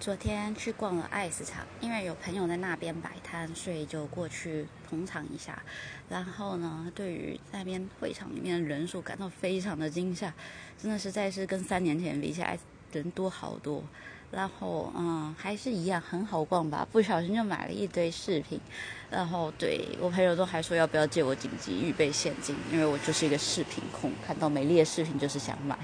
昨天去逛了爱市场因为有朋友在那边摆摊所以就过去捧场一下然后呢对于那边会场里面的人数感到非常的惊吓真的实在是跟三年前比起来人多好多然后嗯还是一样很好逛吧不小心就买了一堆饰品然后对我朋友都还说要不要借我紧急预备现金因为我就是一个饰品控看到美丽的饰品就是想买